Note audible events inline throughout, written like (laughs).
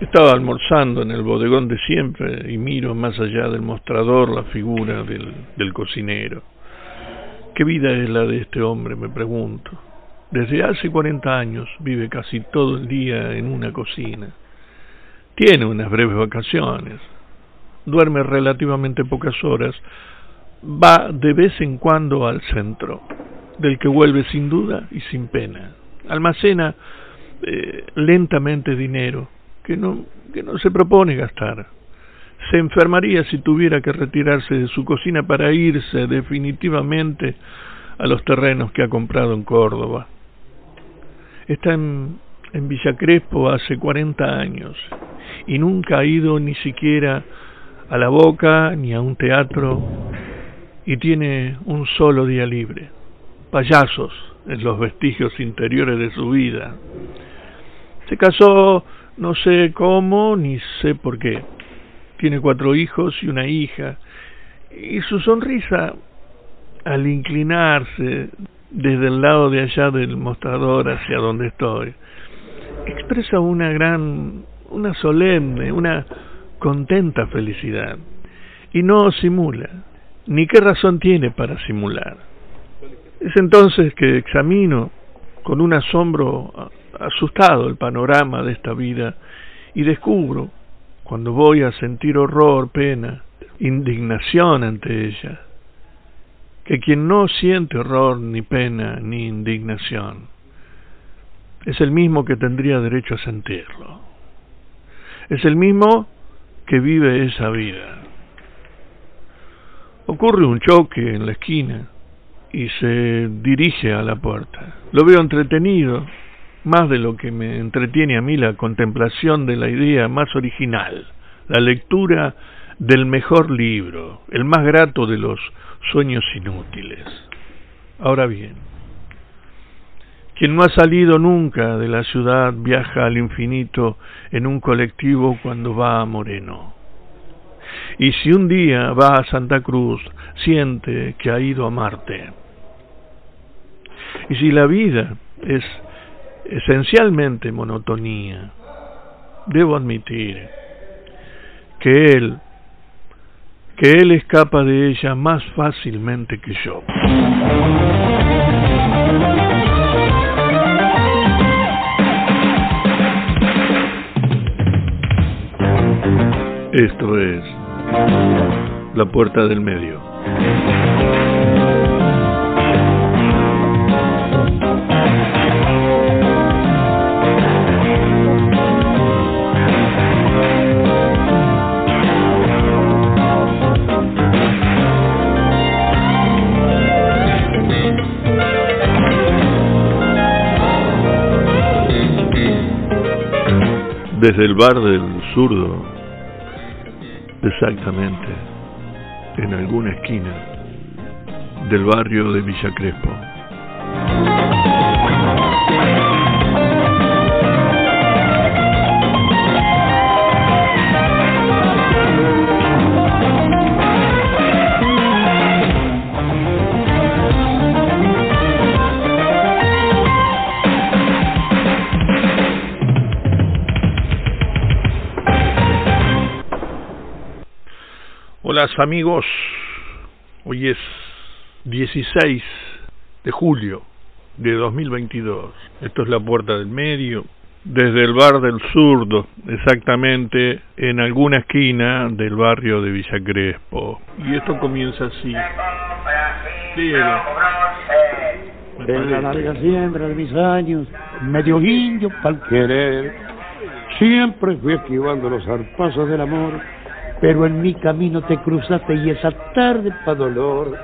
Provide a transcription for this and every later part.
Estaba almorzando en el bodegón de siempre y miro más allá del mostrador la figura del, del cocinero. ¿Qué vida es la de este hombre? me pregunto. Desde hace 40 años vive casi todo el día en una cocina. Tiene unas breves vacaciones. Duerme relativamente pocas horas. Va de vez en cuando al centro, del que vuelve sin duda y sin pena. Almacena eh, lentamente dinero que no, que no se propone gastar. Se enfermaría si tuviera que retirarse de su cocina para irse definitivamente a los terrenos que ha comprado en Córdoba. Está en, en Villa Crespo hace 40 años y nunca ha ido ni siquiera a la boca ni a un teatro y tiene un solo día libre. Payasos en los vestigios interiores de su vida. Se casó no sé cómo ni sé por qué. Tiene cuatro hijos y una hija. Y su sonrisa, al inclinarse desde el lado de allá del mostrador hacia donde estoy, expresa una gran, una solemne, una contenta felicidad. Y no simula, ni qué razón tiene para simular. Es entonces que examino con un asombro asustado el panorama de esta vida y descubro, cuando voy a sentir horror, pena, indignación ante ella, que quien no siente horror, ni pena, ni indignación, es el mismo que tendría derecho a sentirlo. Es el mismo que vive esa vida. Ocurre un choque en la esquina y se dirige a la puerta. Lo veo entretenido, más de lo que me entretiene a mí la contemplación de la idea más original, la lectura del mejor libro, el más grato de los sueños inútiles. Ahora bien, quien no ha salido nunca de la ciudad viaja al infinito en un colectivo cuando va a Moreno. Y si un día va a Santa Cruz, siente que ha ido a Marte. Y si la vida es esencialmente monotonía, debo admitir que él, que él escapa de ella más fácilmente que yo. Esto es la puerta del medio. Desde el bar del zurdo, exactamente en alguna esquina del barrio de Villa Crespo. Amigos, hoy es 16 de julio de 2022. Esto es la puerta del medio, desde el bar del zurdo, exactamente en alguna esquina del barrio de Villa Crespo. Y esto comienza así. En la larga siembra de mis años, medio indio pa'l querer, siempre fui esquivando los zarpazos del amor pero en mi camino te cruzaste y esa tarde pa' dolor,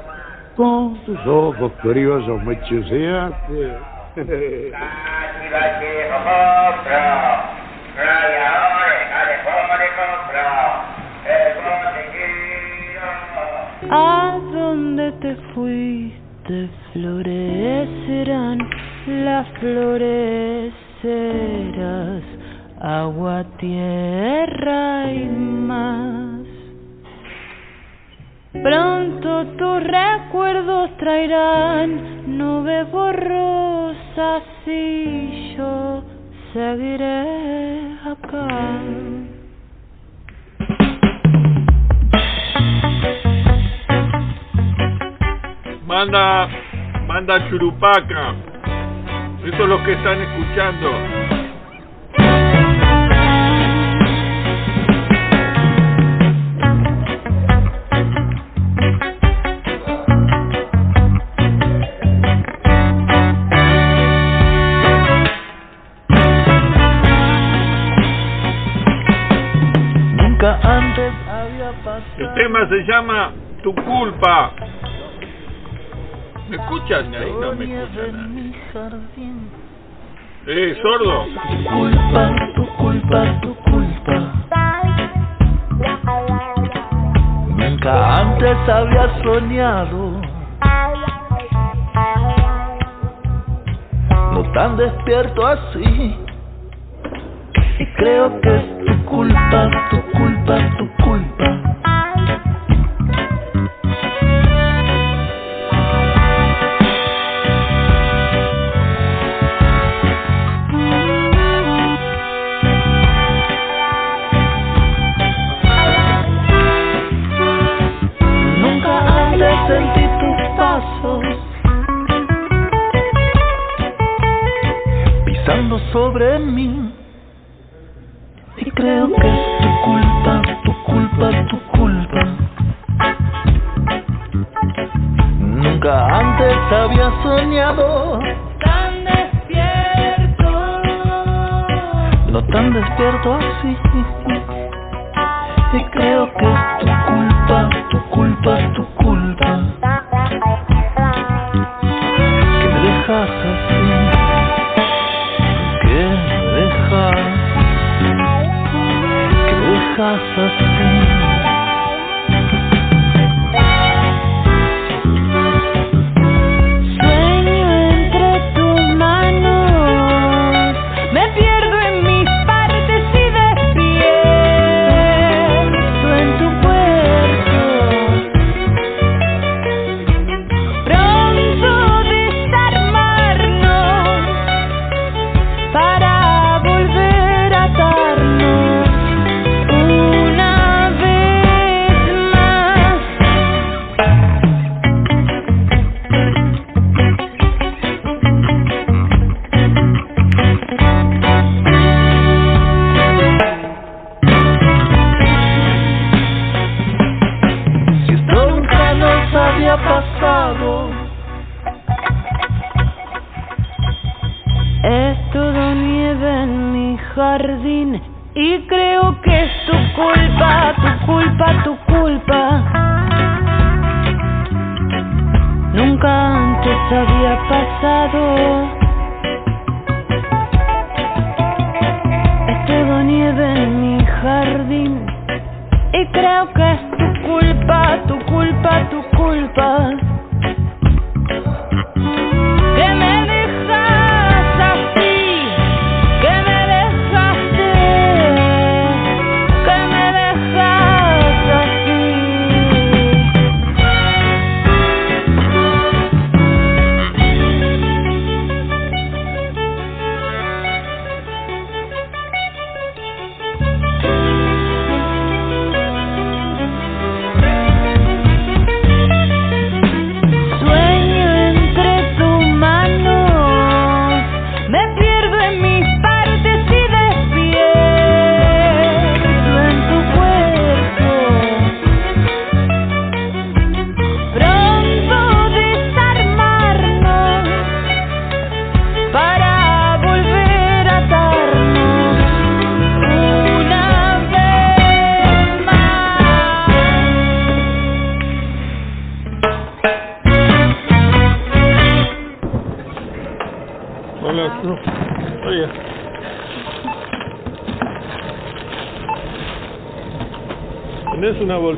con tus ojos curiosos me chuseaste. (laughs) ¿A dónde te fuiste? Florecerán las florecerás agua, tierra y más. Pronto tus recuerdos traerán nubes borrosas y yo seguiré acá. Manda, manda Churupaca. Eso es lo que están escuchando. Tema se llama Tu culpa. ¿Me escuchan? Ahí no me escuchan. Eh, sordo. Tu culpa, tu culpa, tu culpa. Nunca antes había soñado. No tan despierto así. Y creo que es tu culpa, tu culpa, tu culpa. Nunca antes sentí tus pasos pisando sobre mí. Y creo que tu culpa, tu culpa, tu culpa. Nunca antes había soñado, Tan despierto. no tan despierto así. Y creo que es tu culpa, tu culpa, tu culpa. Que me dejas así, que me dejas, que me dejas así.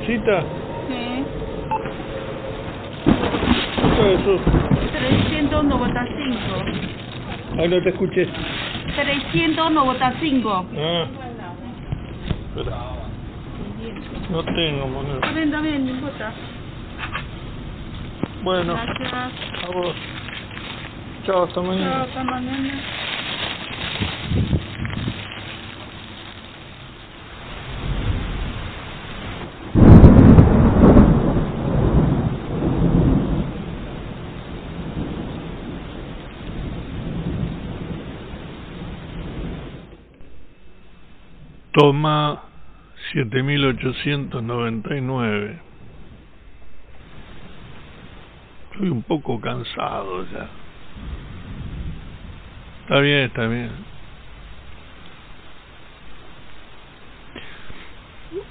¿Tenés una bolsita? Sí, ¿Qué es eso? 395. Ay, no te escuché. 395. Ah. Espera. No tengo moneda. Bien, no importa. Bueno, Gracias. a vos. Chao, hasta mañana. Chao, hasta mañana. Toma 7899. Estoy un poco cansado ya. Está bien, está bien.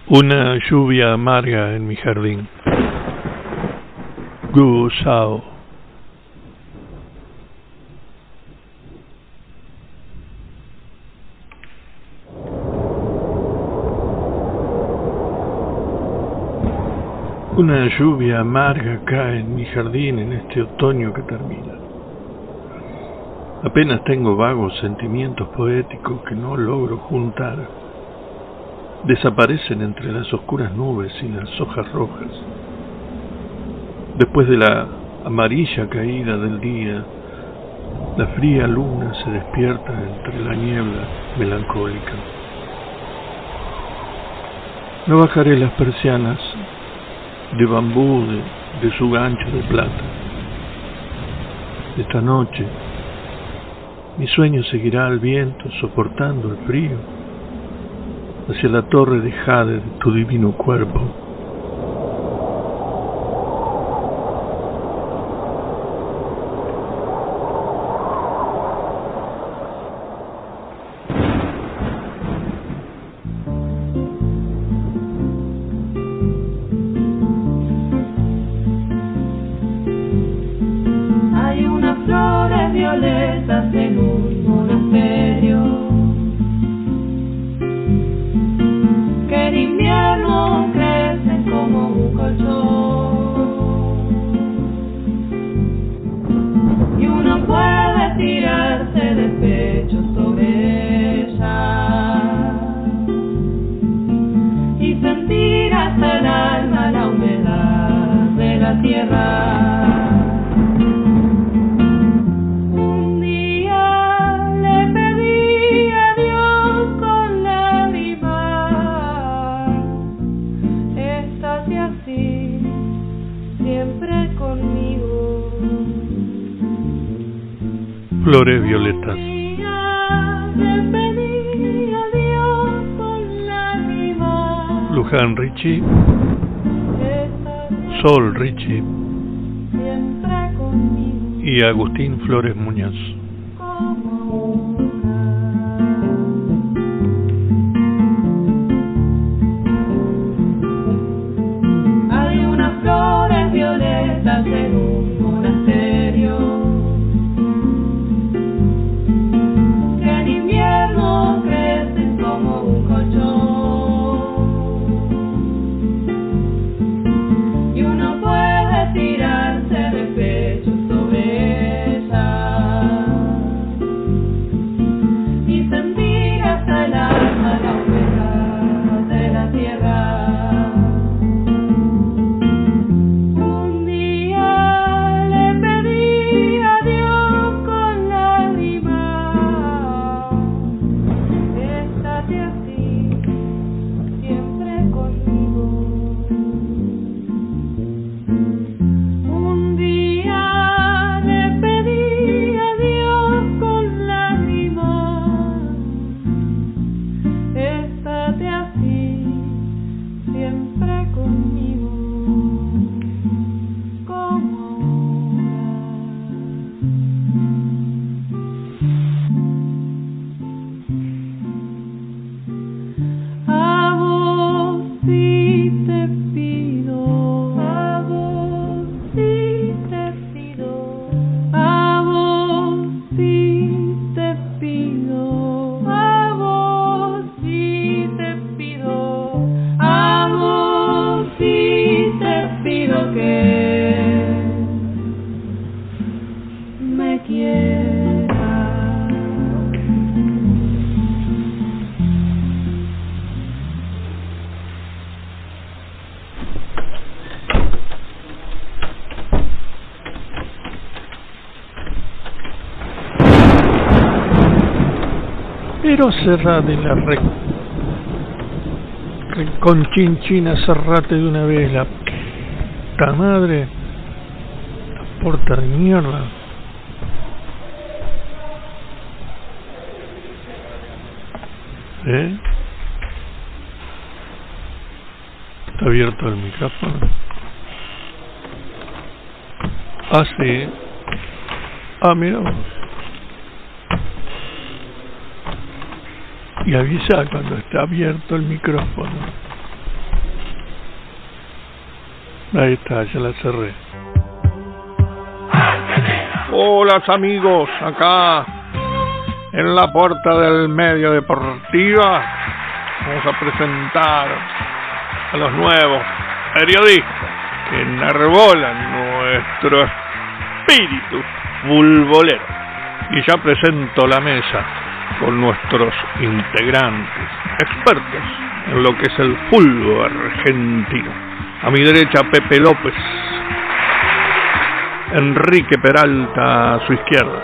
Una lluvia amarga en mi jardín. Gusao. Una lluvia amarga cae en mi jardín en este otoño que termina. Apenas tengo vagos sentimientos poéticos que no logro juntar. Desaparecen entre las oscuras nubes y las hojas rojas. Después de la amarilla caída del día, la fría luna se despierta entre la niebla melancólica. No bajaré las persianas de bambú de, su gancho de plata. Esta noche mi sueño seguirá al viento soportando el frío hacia la torre de jade de tu divino cuerpo. Y Agustín Flores Muñoz. Pero cerrate la re... re- con chinchina, cerrate de una vez la puta madre. La porta de mierda. ¿Eh? Está abierto el micrófono. Ah, sí. Ah, mira Y avisa cuando está abierto el micrófono. Ahí está, ya la cerré. Hola amigos, acá en la puerta del medio deportiva vamos a presentar a los nuevos periodistas que enarbolan nuestro espíritu fulbolero. Y ya presento la mesa con nuestros integrantes, expertos en lo que es el fútbol argentino. A mi derecha Pepe López, Enrique Peralta a su izquierda.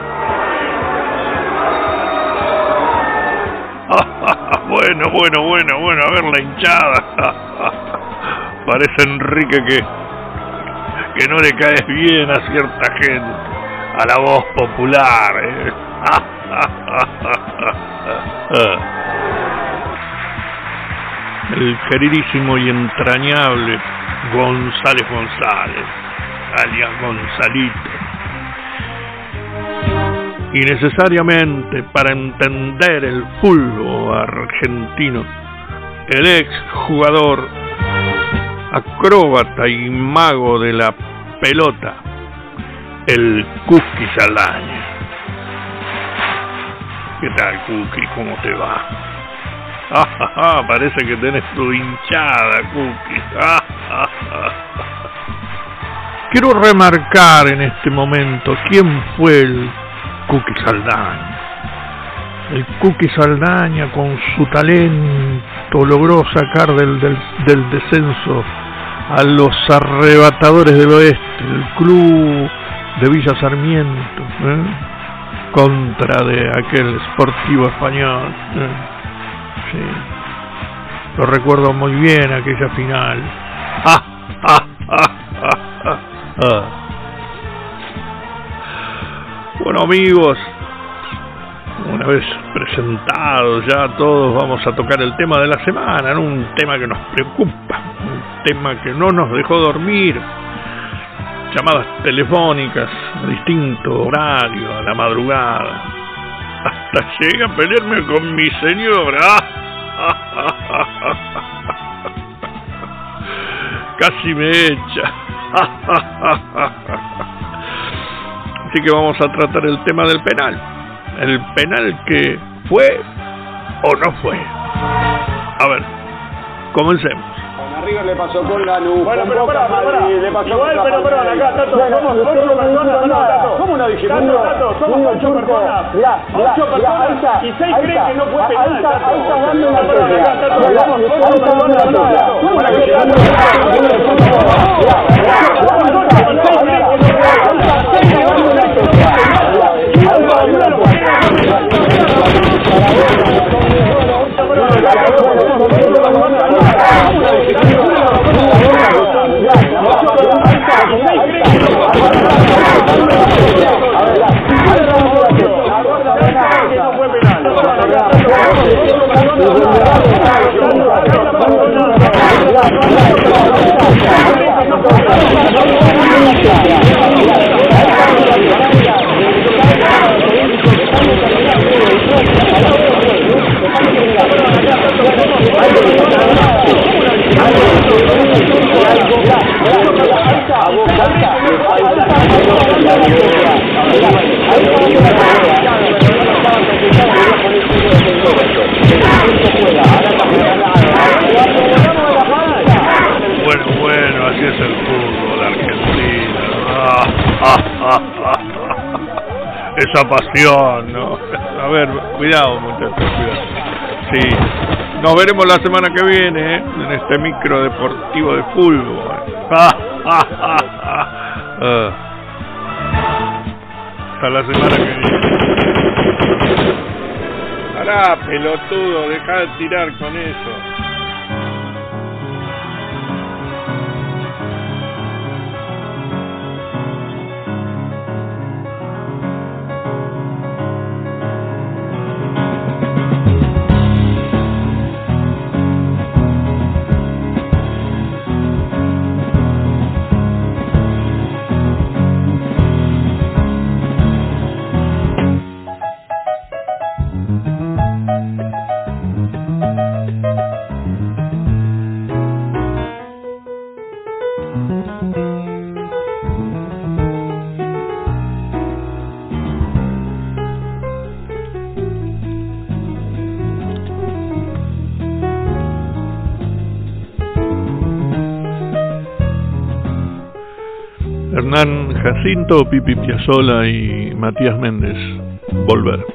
(laughs) bueno, bueno, bueno, bueno, a ver la hinchada. (laughs) Parece Enrique que, que no le caes bien a cierta gente, a la voz popular. ¿eh? (laughs) (laughs) El queridísimo y entrañable González González, alias Gonzalito. Y necesariamente para entender el fútbol argentino, el ex jugador, acróbata y mago de la pelota, el Saldaña. ¿Qué tal, Cookie? ¿Cómo te va? (laughs) Ah, parece que tenés tu hinchada, Cookie. (laughs) Quiero remarcar en este momento quién fue el Cookie Saldaña. El Cookie Saldaña con su talento logró sacar del, del, del descenso a los arrebatadores del oeste, el club de Villa Sarmiento, ¿eh? Contra de aquel sportivo español. ¿eh? Sí. Lo recuerdo muy bien aquella final. ¡Ah, ah, ah! Bueno amigos, una vez presentados ya todos vamos a tocar el tema de la semana, ¿no? un tema que nos preocupa, un tema que no nos dejó dormir, llamadas telefónicas a distinto horario, a la madrugada, hasta llega a pelearme con mi señora. (laughs) Casi me echa. (laughs) Así que vamos a tratar el tema del penal. El penal que fue o no fue. A ver, comencemos. River le pasó con la luz. Bueno, pero pará, pará. Le pasó Igual, con pero pará, acá, Tato. Somos ocho personas, no, Tato. ¿Cómo no dijiste? Tato, Tato, somos ocho personas. Mirá, mirá, Ocho personas y seis creen que no fue penal, Tato. ahí está dando una tecla. Somos ocho una personas. Tato. Para dando una tecla. Mirá, mirá, Bueno, Esa pasión, ¿no? A ver, cuidado, muchachos, cuidado. Sí, nos veremos la semana que viene ¿eh? en este micro deportivo de fútbol. (laughs) Ah. Hasta la semana que viene. Pará, pelotudo, deja de tirar con eso. Jacinto, Pipi Piazzola y Matías Méndez. Volver.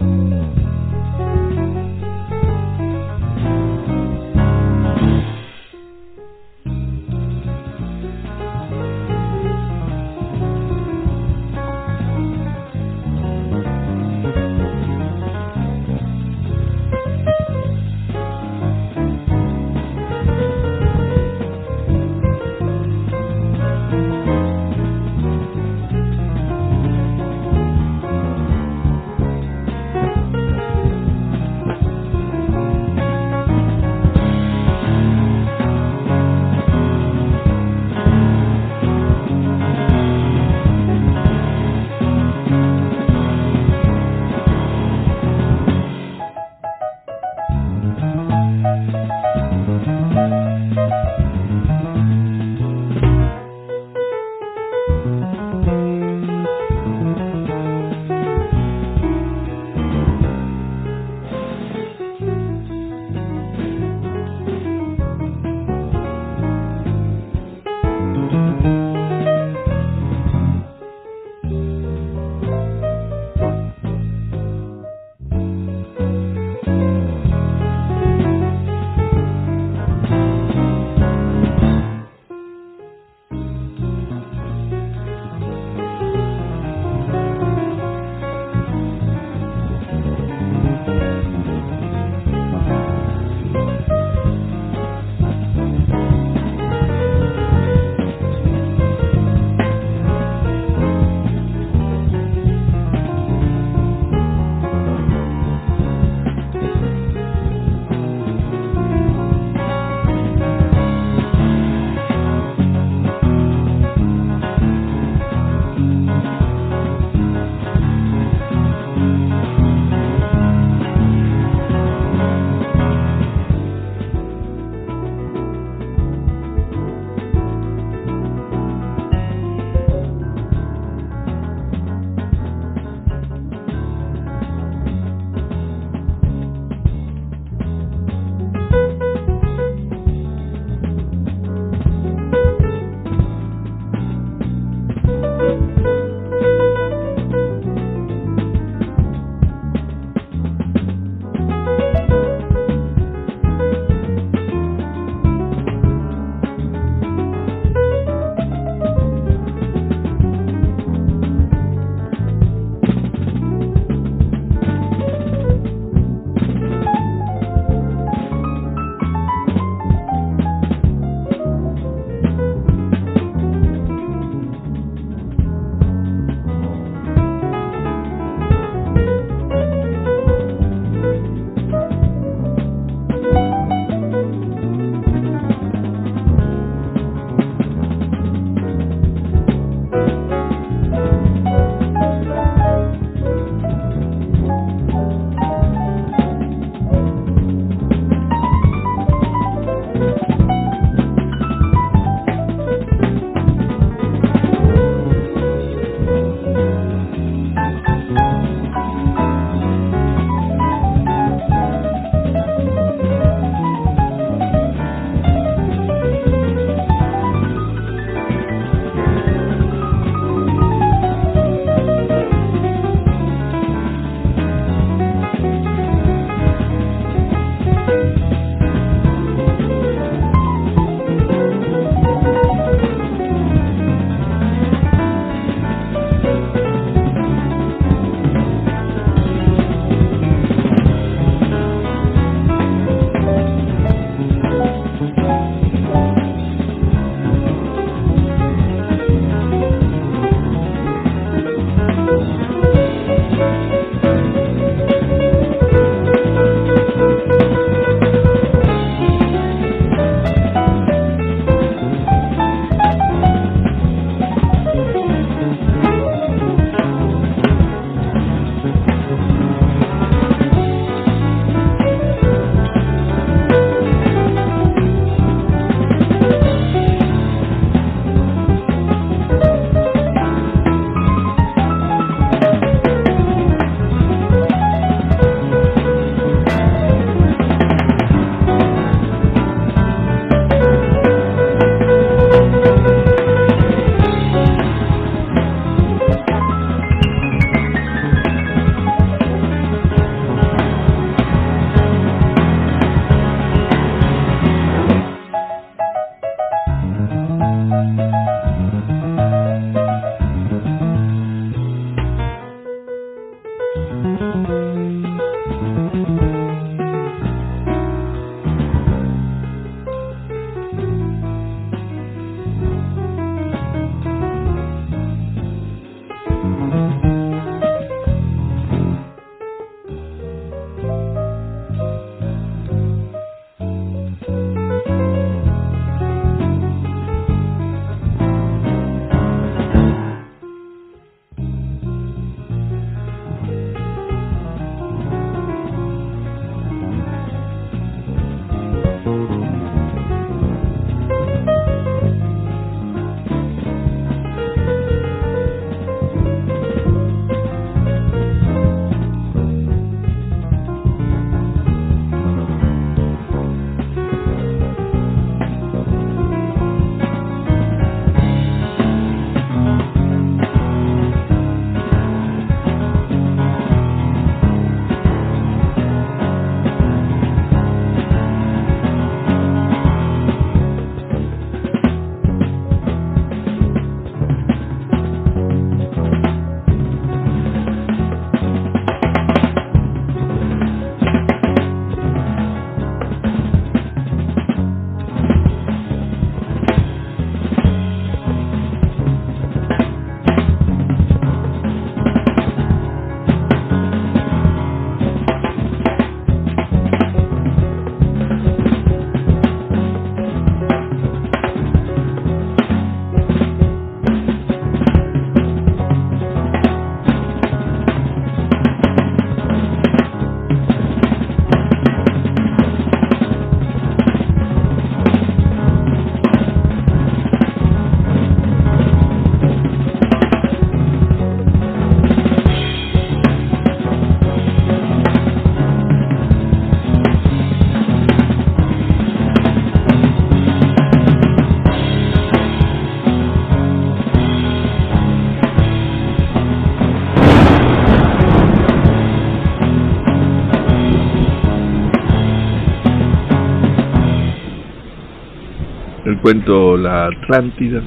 Cuento La Atlántida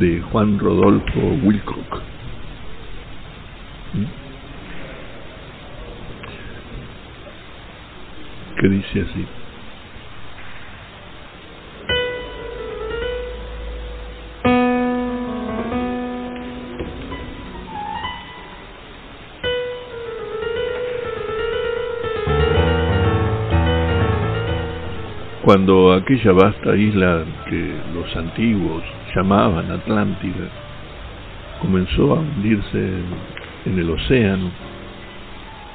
de Juan Rodolfo Wilcock. ¿Mm? Que dice así. Aquella vasta isla que los antiguos llamaban Atlántida comenzó a hundirse en el océano,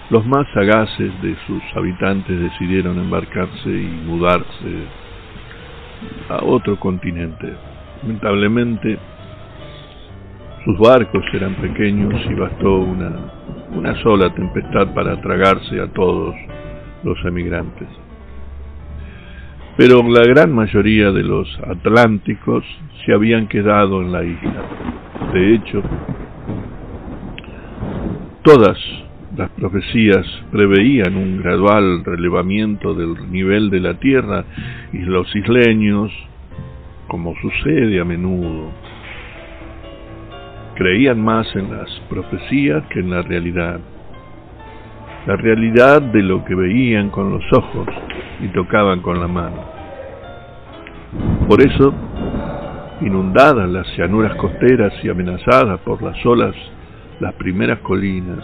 los más sagaces de sus habitantes decidieron embarcarse y mudarse a otro continente. Lamentablemente, sus barcos eran pequeños y bastó una, una sola tempestad para tragarse a todos los emigrantes pero la gran mayoría de los atlánticos se habían quedado en la isla. De hecho, todas las profecías preveían un gradual relevamiento del nivel de la tierra y los isleños, como sucede a menudo, creían más en las profecías que en la realidad. La realidad de lo que veían con los ojos y tocaban con la mano. Por eso, inundadas las llanuras costeras y amenazadas por las olas, las primeras colinas,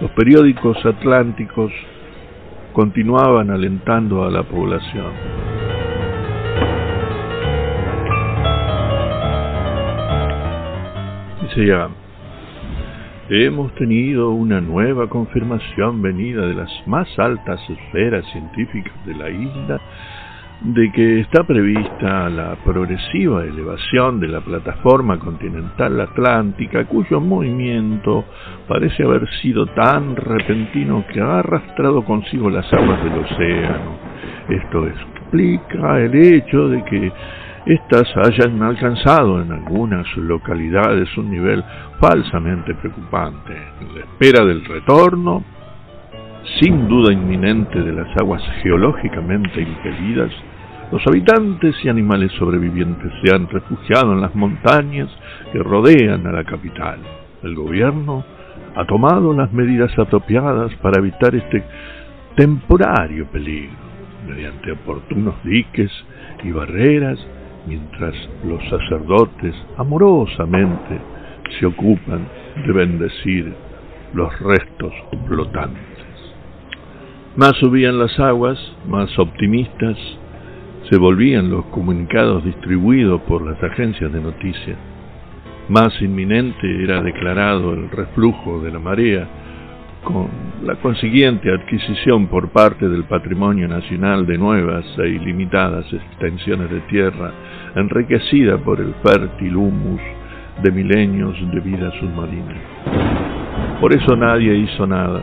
los periódicos atlánticos continuaban alentando a la población. Hemos tenido una nueva confirmación venida de las más altas esferas científicas de la isla de que está prevista la progresiva elevación de la plataforma continental atlántica, cuyo movimiento parece haber sido tan repentino que ha arrastrado consigo las aguas del océano. Esto explica el hecho de que éstas hayan alcanzado en algunas localidades un nivel falsamente preocupante. En la espera del retorno, sin duda inminente de las aguas geológicamente impedidas, los habitantes y animales sobrevivientes se han refugiado en las montañas que rodean a la capital. El gobierno ha tomado las medidas apropiadas para evitar este temporario peligro, mediante oportunos diques y barreras, mientras los sacerdotes amorosamente se ocupan de bendecir los restos flotantes. Más subían las aguas, más optimistas se volvían los comunicados distribuidos por las agencias de noticias. Más inminente era declarado el reflujo de la marea, con la consiguiente adquisición por parte del patrimonio nacional de nuevas e ilimitadas extensiones de tierra, enriquecida por el fértil humus de milenios de vida submarina. Por eso nadie hizo nada,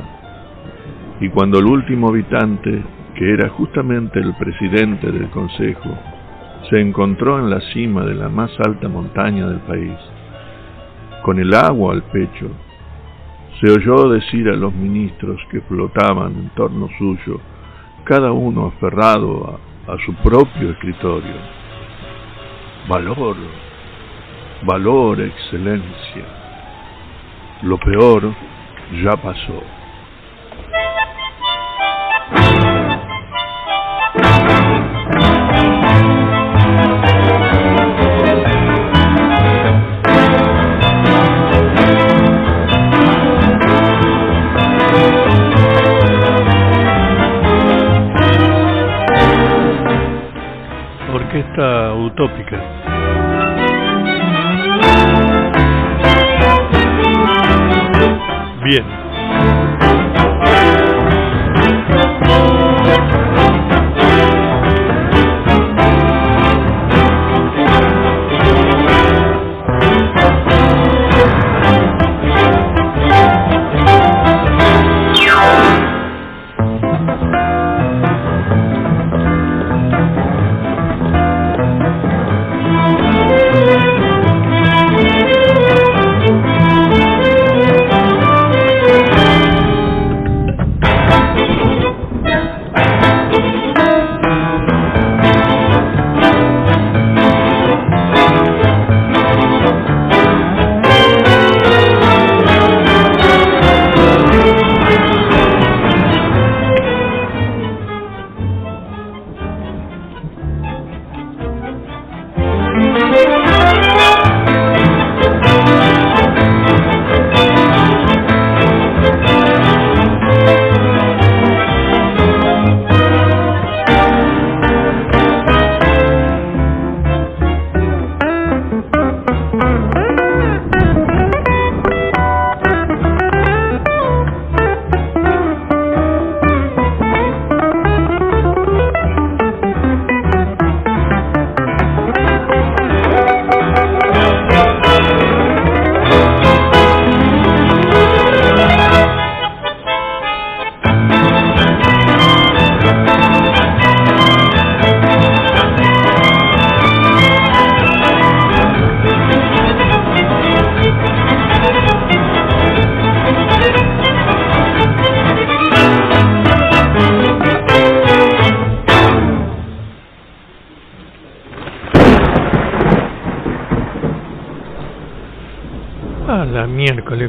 y cuando el último habitante que era justamente el presidente del Consejo, se encontró en la cima de la más alta montaña del país. Con el agua al pecho, se oyó decir a los ministros que flotaban en torno suyo, cada uno aferrado a, a su propio escritorio. Valor, valor, excelencia. Lo peor ya pasó. orquesta utópica. Bien.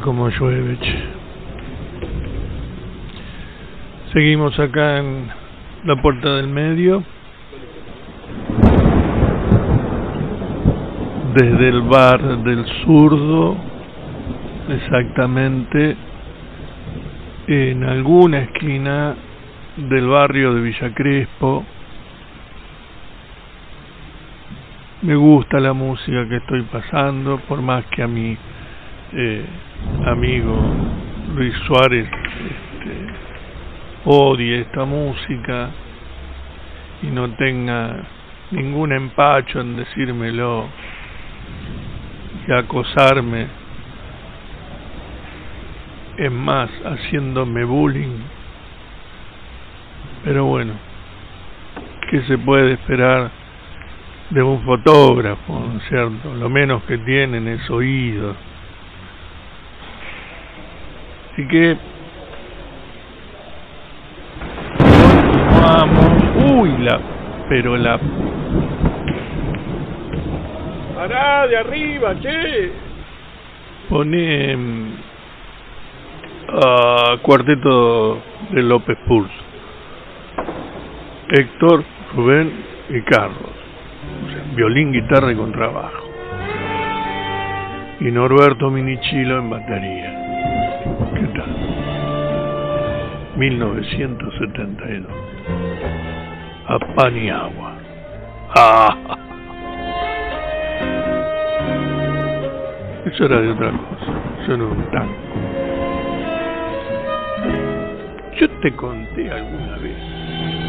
Como llueve. Seguimos acá en la puerta del medio. Desde el bar del zurdo, exactamente en alguna esquina del barrio de Villa Crespo. Me gusta la música que estoy pasando, por más que a mi eh, amigo Luis Suárez este, odie esta música y no tenga ningún empacho en decírmelo y acosarme, es más, haciéndome bullying. Pero bueno, ¿qué se puede esperar de un fotógrafo, ¿no es cierto? Lo menos que tienen es oído. Así que continuamos. Uy, la, pero la Pará, de arriba, che. pone a cuarteto de López Pulso. Héctor, Rubén y Carlos. O sea, violín, guitarra y contrabajo. Y Norberto Minichilo en batería. 1972. A pan y agua. Ah. Eso era de otra cosa. Eso un tango. Yo te conté alguna vez.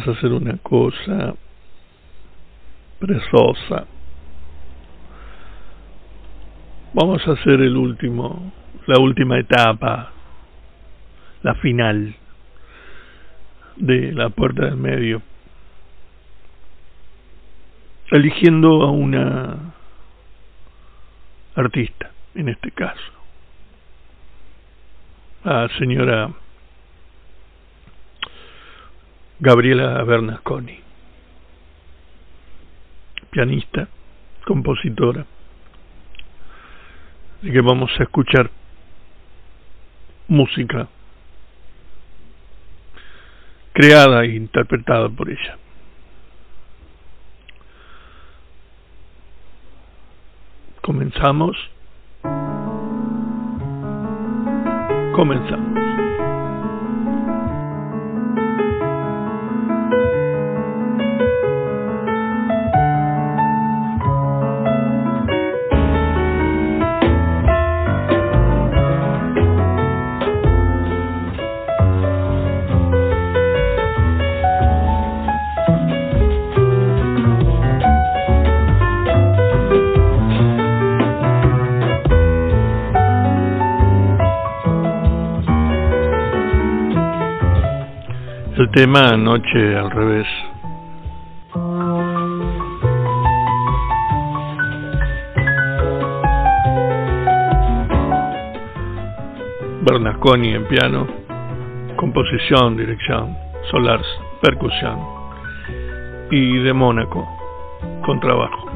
Vamos a hacer una cosa preciosa. Vamos a hacer el último, la última etapa, la final de la puerta del medio, eligiendo a una artista, en este caso, a señora Gabriela Bernasconi, pianista, compositora. Así que vamos a escuchar música creada e interpretada por ella. Comenzamos. Comenzamos. El tema Noche al revés. Bernasconi en piano, composición, dirección, Solars, percusión y de Mónaco, con trabajo.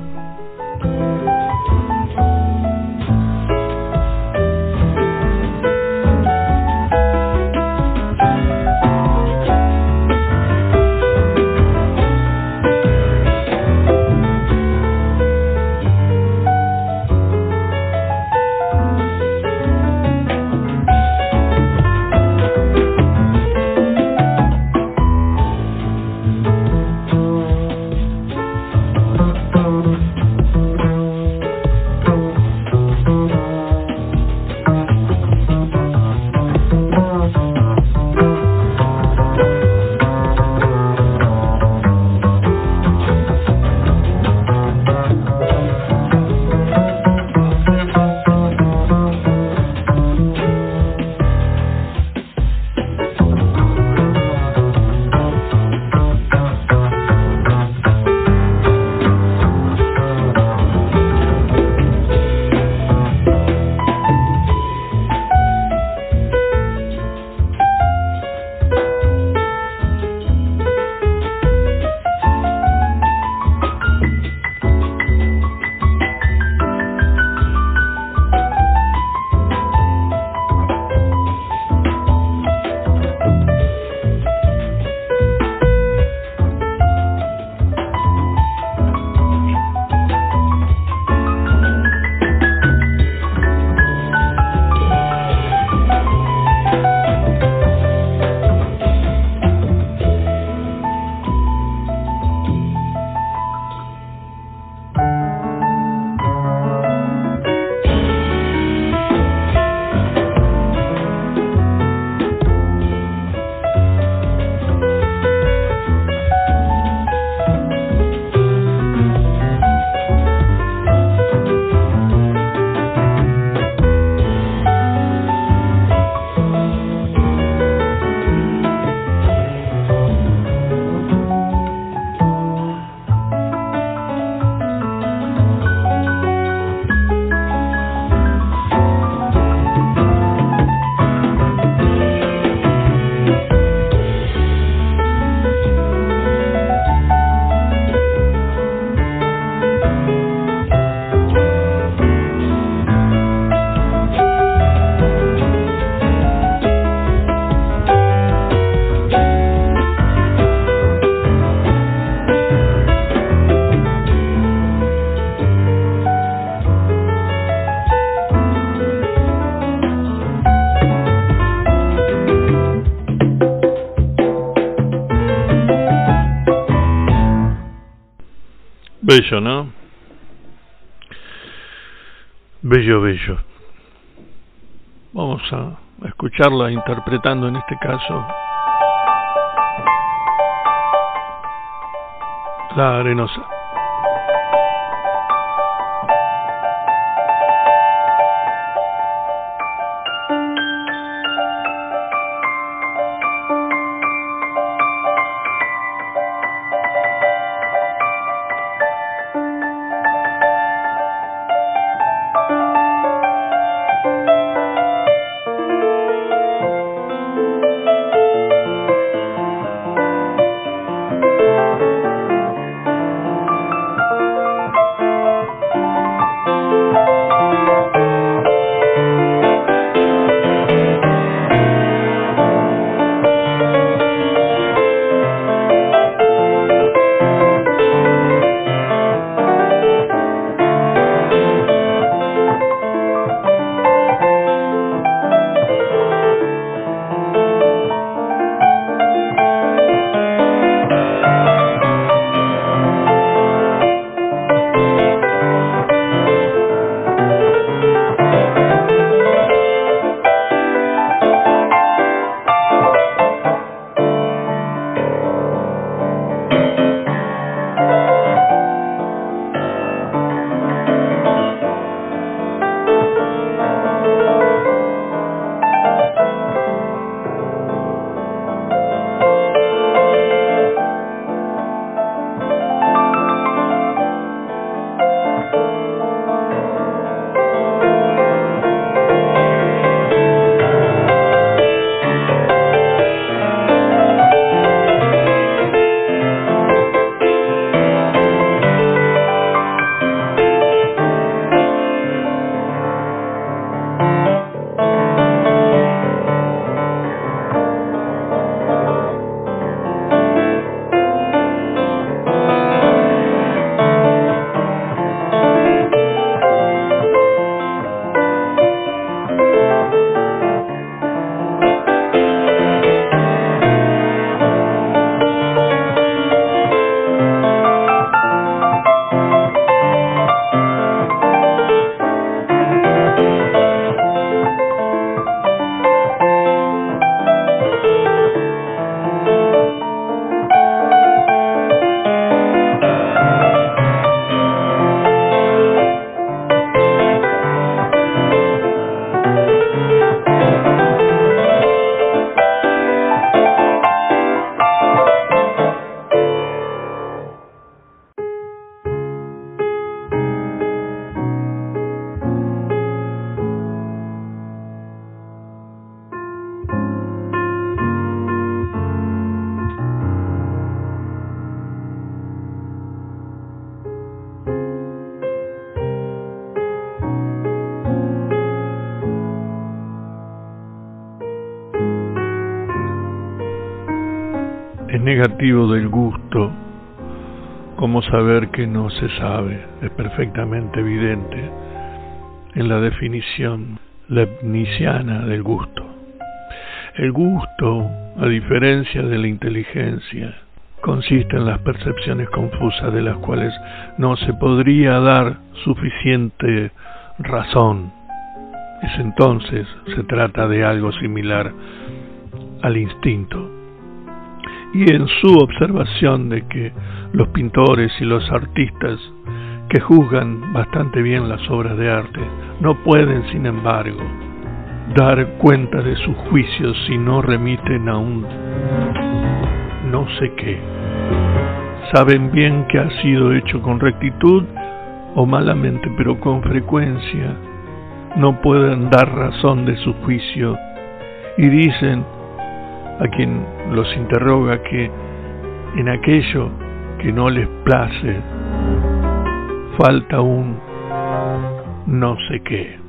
Bello, ¿no? Bello, bello. Vamos a escucharla interpretando en este caso La Arenosa. ¿Cómo saber que no se sabe? Es perfectamente evidente en la definición leibniziana del gusto. El gusto, a diferencia de la inteligencia, consiste en las percepciones confusas de las cuales no se podría dar suficiente razón. Es entonces se trata de algo similar al instinto y en su observación de que los pintores y los artistas que juzgan bastante bien las obras de arte no pueden, sin embargo, dar cuenta de sus juicios si no remiten a un no sé qué. Saben bien que ha sido hecho con rectitud o malamente, pero con frecuencia no pueden dar razón de su juicio y dicen a quien los interroga que en aquello que no les place falta un no sé qué.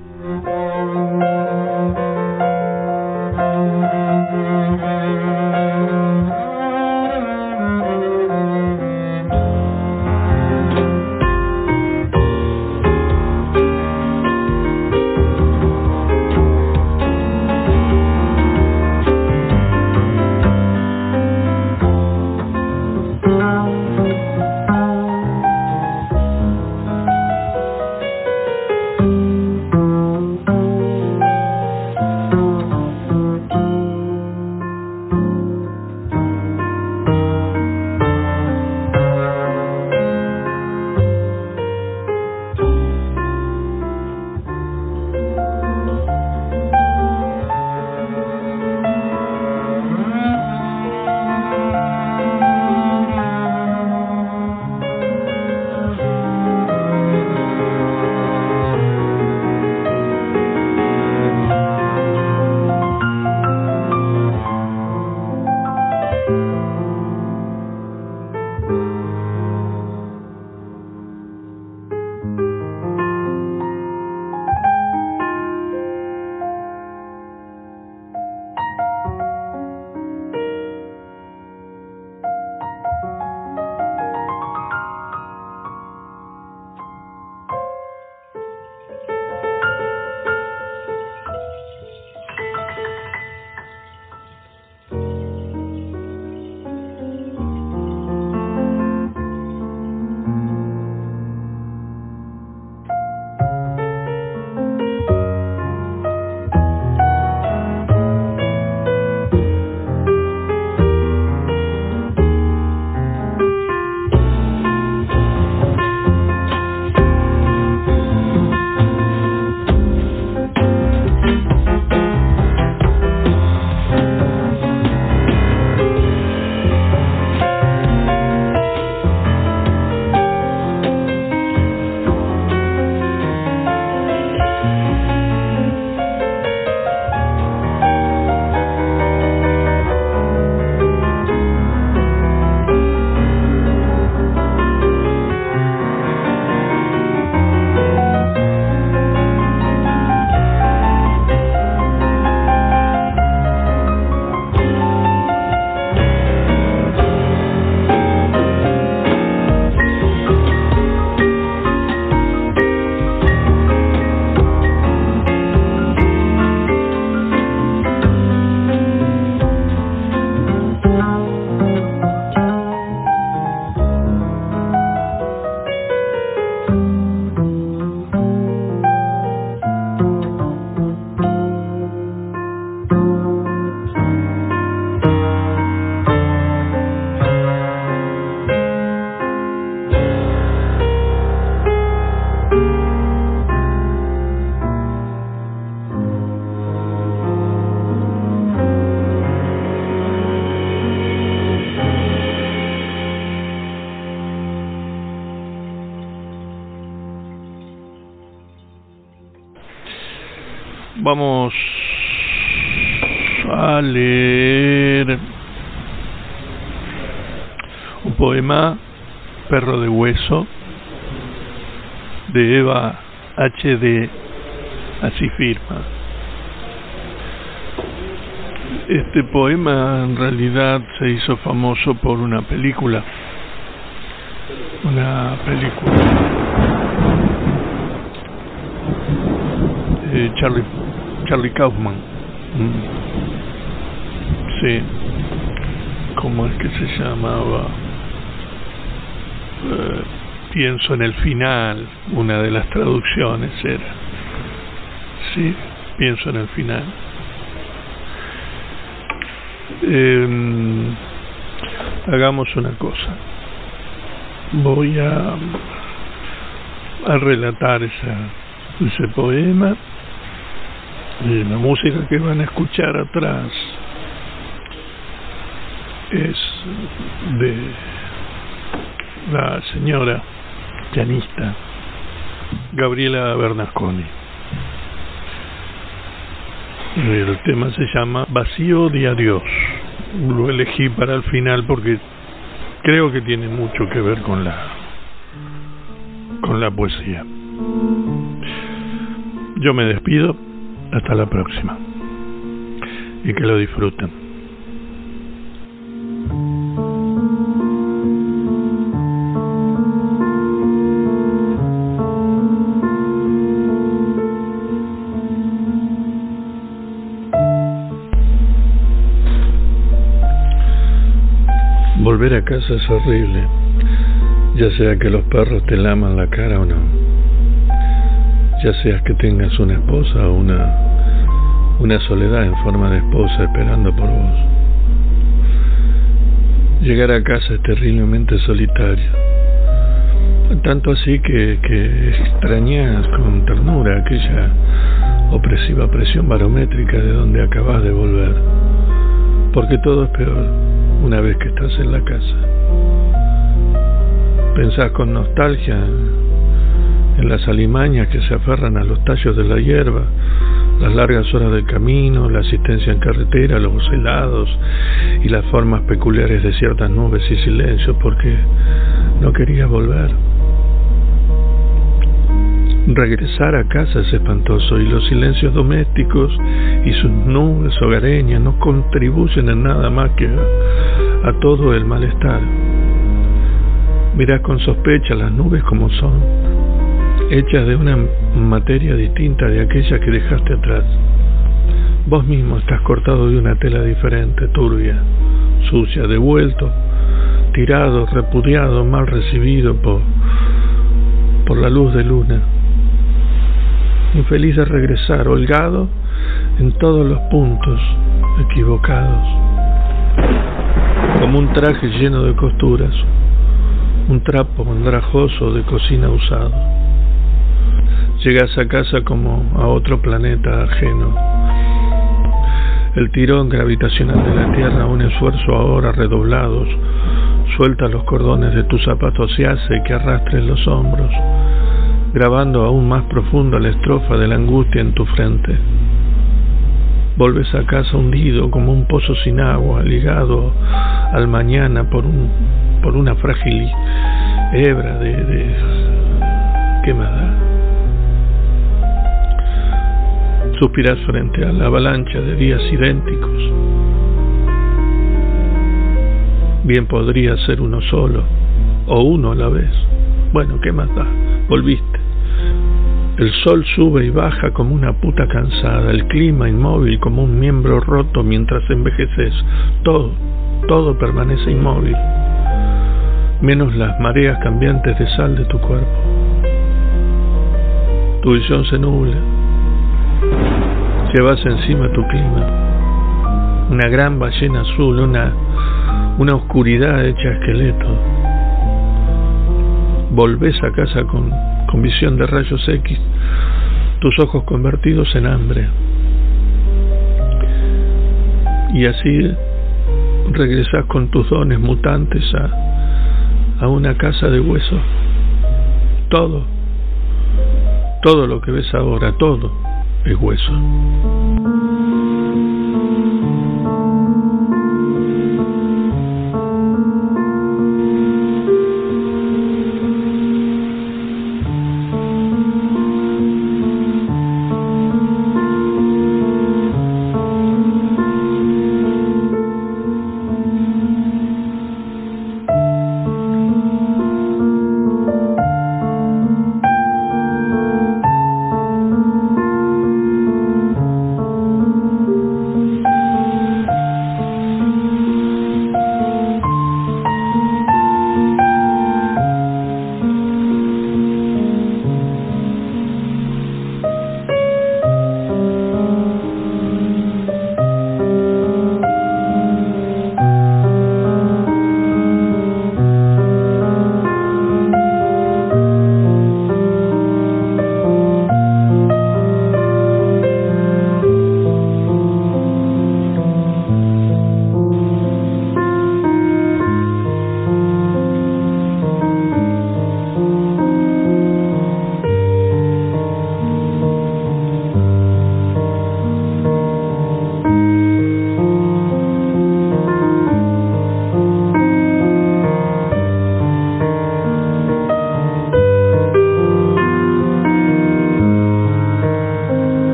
De Eva H.D. Así firma. Este poema en realidad se hizo famoso por una película. Una película. Charlie, Charlie Kaufman. Mm. Sí. ¿Cómo es que se llamaba? Eh, pienso en el final, una de las traducciones era. Sí, pienso en el final. Eh, hagamos una cosa. Voy a, a relatar esa, ese poema y la música que van a escuchar atrás es de la señora Gabriela Bernasconi. El tema se llama Vacío de Adiós. Lo elegí para el final porque creo que tiene mucho que ver con la con la poesía. Yo me despido, hasta la próxima. Y que lo disfruten. Casa es horrible, ya sea que los perros te laman la cara o no, ya sea que tengas una esposa o una, una soledad en forma de esposa esperando por vos. Llegar a casa es terriblemente solitario, tanto así que, que extrañas con ternura aquella opresiva presión barométrica de donde acabas de volver, porque todo es peor una vez que estás en la casa. Pensás con nostalgia en las alimañas que se aferran a los tallos de la hierba, las largas horas del camino, la asistencia en carretera, los helados y las formas peculiares de ciertas nubes y silencios, porque no querías volver. Regresar a casa es espantoso y los silencios domésticos y sus nubes hogareñas no contribuyen en nada más que a, todo el malestar. Mirás con sospecha las nubes como son, hechas de una materia distinta de aquella que dejaste atrás. Vos mismo estás cortado de una tela diferente, turbia, sucia, devuelto, tirado, repudiado, mal recibido por, por la luz de luna infeliz de regresar, holgado en todos los puntos equivocados, como un traje lleno de costuras, un trapo andrajoso de cocina usado. Llegas a casa como a otro planeta ajeno. El tirón gravitacional de la Tierra, un esfuerzo ahora redoblados, suelta los cordones de tus zapatos y hace que arrastres los hombros grabando aún más profundo la estrofa de la angustia en tu frente. Volves a casa hundido como un pozo sin agua, ligado al mañana por, un, por una frágil hebra de, de... ¿Qué más da? Suspiras frente a la avalancha de días idénticos. Bien podría ser uno solo, o uno a la vez. Bueno, ¿qué más da? Volviste. El sol sube y baja como una puta cansada, el clima inmóvil como un miembro roto mientras envejeces. Todo, todo permanece inmóvil, menos las mareas cambiantes de sal de tu cuerpo. Tu visión se nubla, llevas encima tu clima, una gran ballena azul, una, una oscuridad hecha esqueleto. Volvés a casa con con visión de rayos X, tus ojos convertidos en hambre. Y así regresas con tus dones mutantes a, a una casa de huesos. Todo, todo lo que ves ahora, todo, es hueso.